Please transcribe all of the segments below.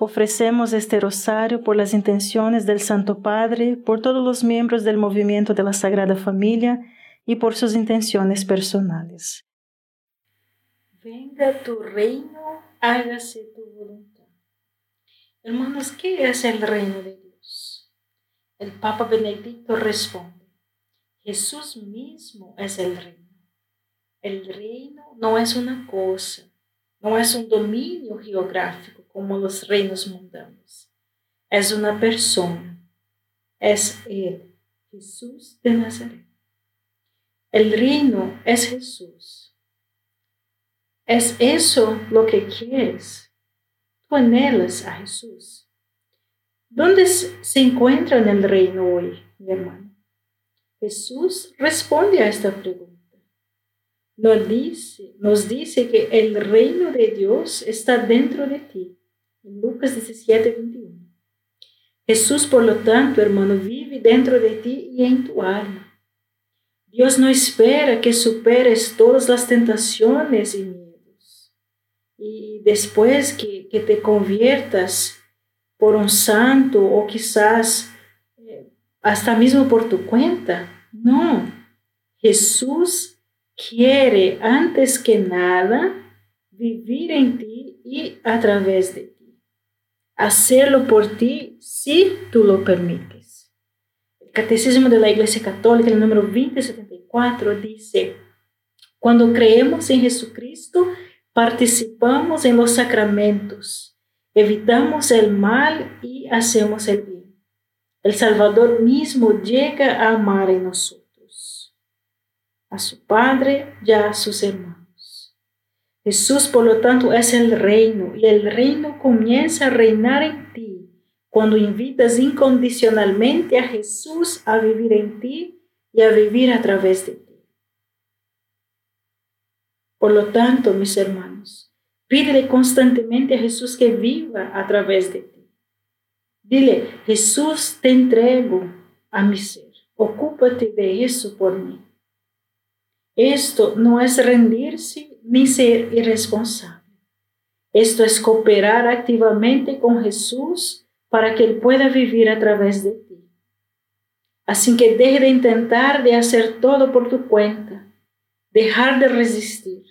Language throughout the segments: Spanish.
Ofrecemos este rosario por las intenciones del Santo Padre, por todos los miembros del movimiento de la Sagrada Familia y por sus intenciones personales. Venga tu reino, hágase tu voluntad. Hermanos, ¿qué es el reino de Dios? El Papa Benedicto responde, Jesús mismo es el reino. El reino no es una cosa, no es un dominio geográfico como los reinos mundanos. Es una persona. Es Él, Jesús de Nazaret. El reino es Jesús. ¿Es eso lo que quieres? Tú anhelas a Jesús. ¿Dónde se encuentra en el reino hoy, mi hermano? Jesús responde a esta pregunta. Nos dice, nos dice que el reino de Dios está dentro de ti Lucas 17, 21. Jesús, por lo tanto, hermano, vive dentro de ti y en tu alma. Dios no espera que superes todas las tentaciones y miedos. Y después que, que te conviertas por un santo o quizás eh, hasta mismo por tu cuenta. No, Jesús quiere antes que nada vivir en ti y a través de ti hacerlo por ti si tú lo permites. El Catecismo de la Iglesia Católica, el número 2074, dice, cuando creemos en Jesucristo, participamos en los sacramentos, evitamos el mal y hacemos el bien. El Salvador mismo llega a amar en nosotros, a su Padre y a sus hermanos. Jesús, por lo tanto, es el reino y el reino comienza a reinar en ti cuando invitas incondicionalmente a Jesús a vivir en ti y a vivir a través de ti. Por lo tanto, mis hermanos, pídele constantemente a Jesús que viva a través de ti. Dile, Jesús, te entrego a mi ser. Ocúpate de eso por mí. Esto no es rendirse ni ser irresponsable. Esto es cooperar activamente con Jesús para que Él pueda vivir a través de ti. Así que deje de intentar de hacer todo por tu cuenta, dejar de resistir.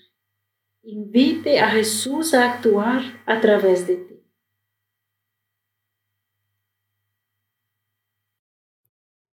Invite a Jesús a actuar a través de ti.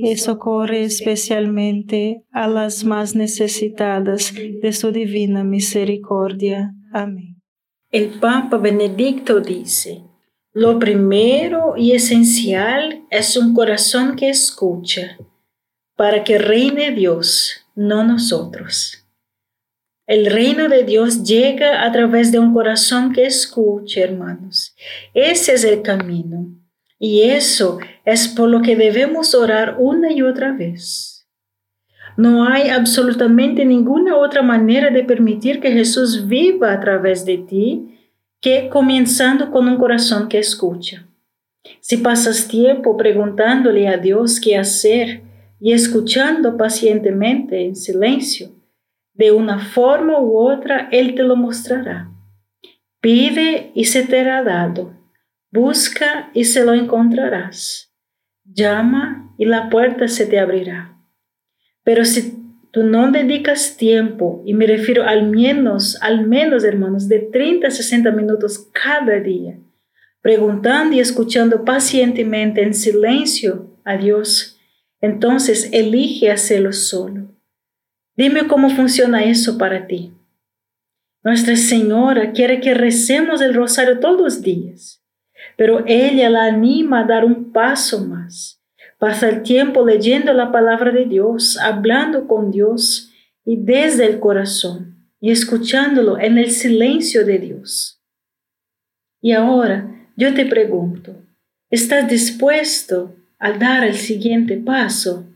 y socorre especialmente a las más necesitadas de su divina misericordia. Amén. El Papa Benedicto dice, lo primero y esencial es un corazón que escucha, para que reine Dios, no nosotros. El reino de Dios llega a través de un corazón que escucha, hermanos. Ese es el camino. Y eso es por lo que debemos orar una y otra vez. No hay absolutamente ninguna otra manera de permitir que Jesús viva a través de ti que comenzando con un corazón que escucha. Si pasas tiempo preguntándole a Dios qué hacer y escuchando pacientemente en silencio, de una forma u otra Él te lo mostrará. Pide y se te hará dado. Busca y se lo encontrarás. Llama y la puerta se te abrirá. Pero si tú no dedicas tiempo, y me refiero al menos, al menos, hermanos, de 30 a 60 minutos cada día, preguntando y escuchando pacientemente en silencio a Dios, entonces elige hacerlo solo. Dime cómo funciona eso para ti. Nuestra Señora quiere que recemos el rosario todos los días, pero ella la anima a dar un paso más Pasa el tiempo leyendo la palabra de Dios, hablando con Dios y desde el corazón y escuchándolo en el silencio de Dios. Y ahora yo te pregunto, ¿estás dispuesto a dar el siguiente paso?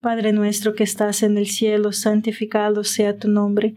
Padre nuestro que estás en el cielo, santificado sea tu nombre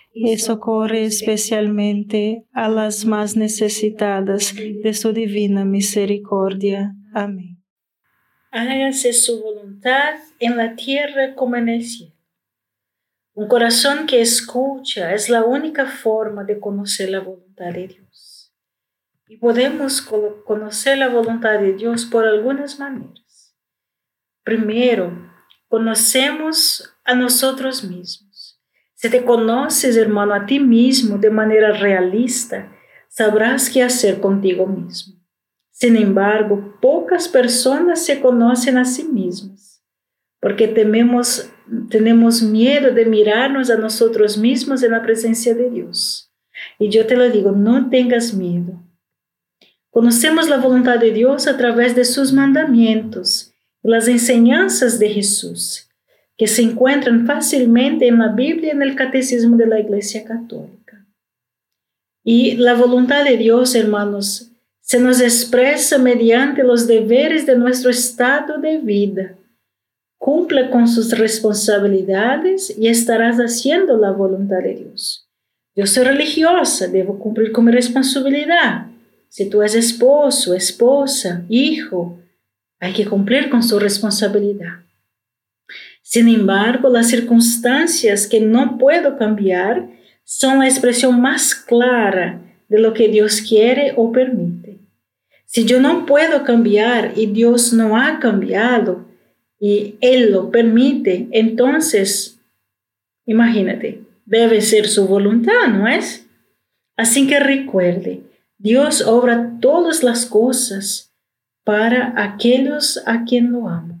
y socorre especialmente a las más necesitadas de su divina misericordia. Amén. Hágase su voluntad en la tierra como en el cielo. Un corazón que escucha es la única forma de conocer la voluntad de Dios. Y podemos conocer la voluntad de Dios por algunas maneras. Primero, conocemos a nosotros mismos. Si te conoces, hermano, a ti mismo de manera realista, sabrás qué hacer contigo mismo. Sin embargo, pocas personas se conocen a sí mismas, porque tememos, tenemos miedo de mirarnos a nosotros mismos en la presencia de Dios. Y yo te lo digo, no tengas miedo. Conocemos la voluntad de Dios a través de sus mandamientos, las enseñanzas de Jesús, que se encuentran fácilmente en la Biblia y en el Catecismo de la Iglesia Católica. Y la voluntad de Dios, hermanos, se nos expresa mediante los deberes de nuestro estado de vida. Cumple con sus responsabilidades y estarás haciendo la voluntad de Dios. Yo soy religiosa, debo cumplir con mi responsabilidad. Si tú eres esposo, esposa, hijo, hay que cumplir con su responsabilidad. Sin embargo, las circunstancias que no puedo cambiar son la expresión más clara de lo que Dios quiere o permite. Si yo no puedo cambiar y Dios no ha cambiado y Él lo permite, entonces, imagínate, debe ser su voluntad, ¿no es? Así que recuerde, Dios obra todas las cosas para aquellos a quien lo amo.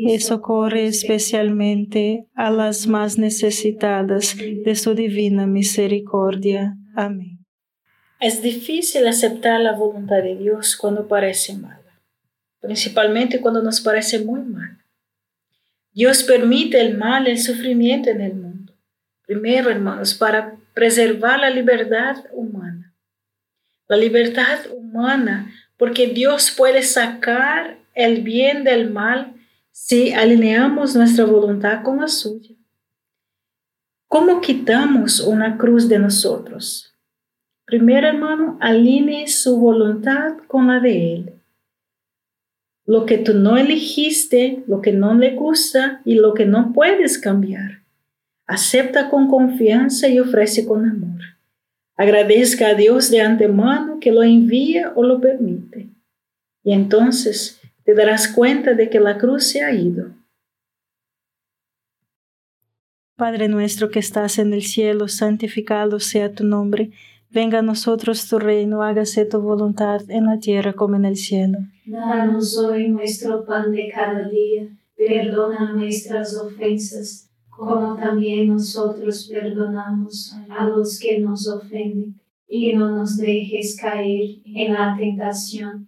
y socorre especialmente a las más necesitadas de su divina misericordia. Amén. Es difícil aceptar la voluntad de Dios cuando parece mala, principalmente cuando nos parece muy mal. Dios permite el mal, el sufrimiento en el mundo. Primero, hermanos, para preservar la libertad humana. La libertad humana, porque Dios puede sacar el bien del mal si alineamos nuestra voluntad con la suya. ¿Cómo quitamos una cruz de nosotros? Primero, hermano, alinee su voluntad con la de Él. Lo que tú no elegiste, lo que no le gusta y lo que no puedes cambiar. Acepta con confianza y ofrece con amor. Agradezca a Dios de antemano que lo envía o lo permite. Y entonces te darás cuenta de que la cruz se ha ido. Padre nuestro que estás en el cielo, santificado sea tu nombre. Venga a nosotros tu reino, hágase tu voluntad en la tierra como en el cielo. Danos hoy nuestro pan de cada día, perdona nuestras ofensas, como también nosotros perdonamos a los que nos ofenden, y no nos dejes caer en la tentación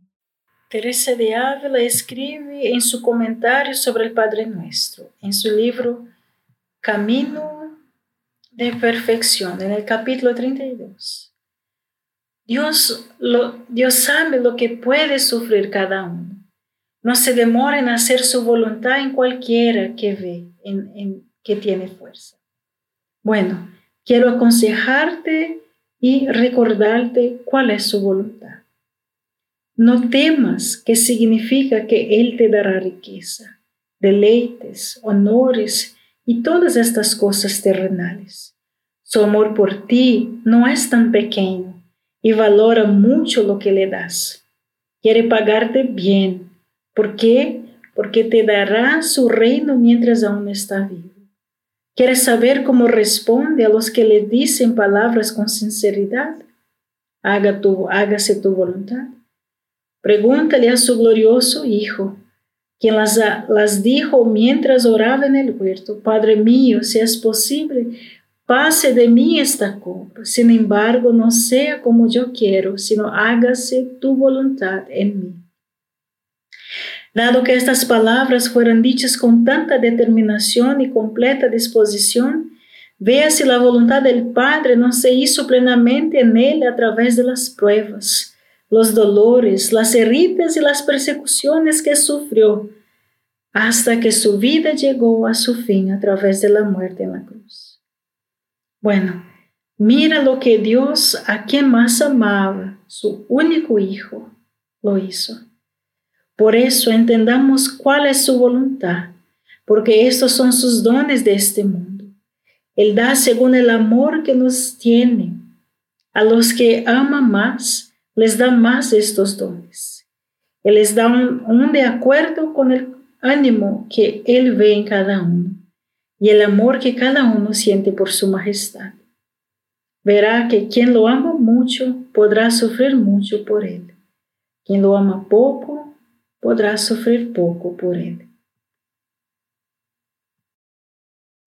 Teresa de Ávila escribe en su comentario sobre el Padre Nuestro, en su libro Camino de Perfección, en el capítulo 32. Dios, lo, Dios sabe lo que puede sufrir cada uno. No se demora en hacer su voluntad en cualquiera que ve, en, en, que tiene fuerza. Bueno, quiero aconsejarte y recordarte cuál es su voluntad. No temas, que significa que Él te dará riqueza, deleites, honores y todas estas cosas terrenales. Su amor por ti no es tan pequeño y valora mucho lo que le das. Quiere pagarte bien. ¿Por qué? Porque te dará su reino mientras aún está vivo. Quiere saber cómo responde a los que le dicen palabras con sinceridad? Haga tu, hágase tu voluntad. Pregúntale a su glorioso Hijo, quien las, las dijo mientras oraba en el huerto, Padre mío, si es posible, pase de mí esta copa. Sin embargo, no sea como yo quiero, sino hágase tu voluntad en mí. Dado que estas palabras fueron dichas con tanta determinación y completa disposición, vea si la voluntad del Padre no se hizo plenamente en él a través de las pruebas los dolores, las heridas y las persecuciones que sufrió hasta que su vida llegó a su fin a través de la muerte en la cruz. Bueno, mira lo que Dios, a quien más amaba, su único Hijo, lo hizo. Por eso entendamos cuál es su voluntad, porque estos son sus dones de este mundo. Él da según el amor que nos tiene A los que ama más, les da más estos dones. Él les da un, un de acuerdo con el ánimo que Él ve en cada uno y el amor que cada uno siente por su majestad. Verá que quien lo ama mucho podrá sufrir mucho por Él. Quien lo ama poco podrá sufrir poco por Él.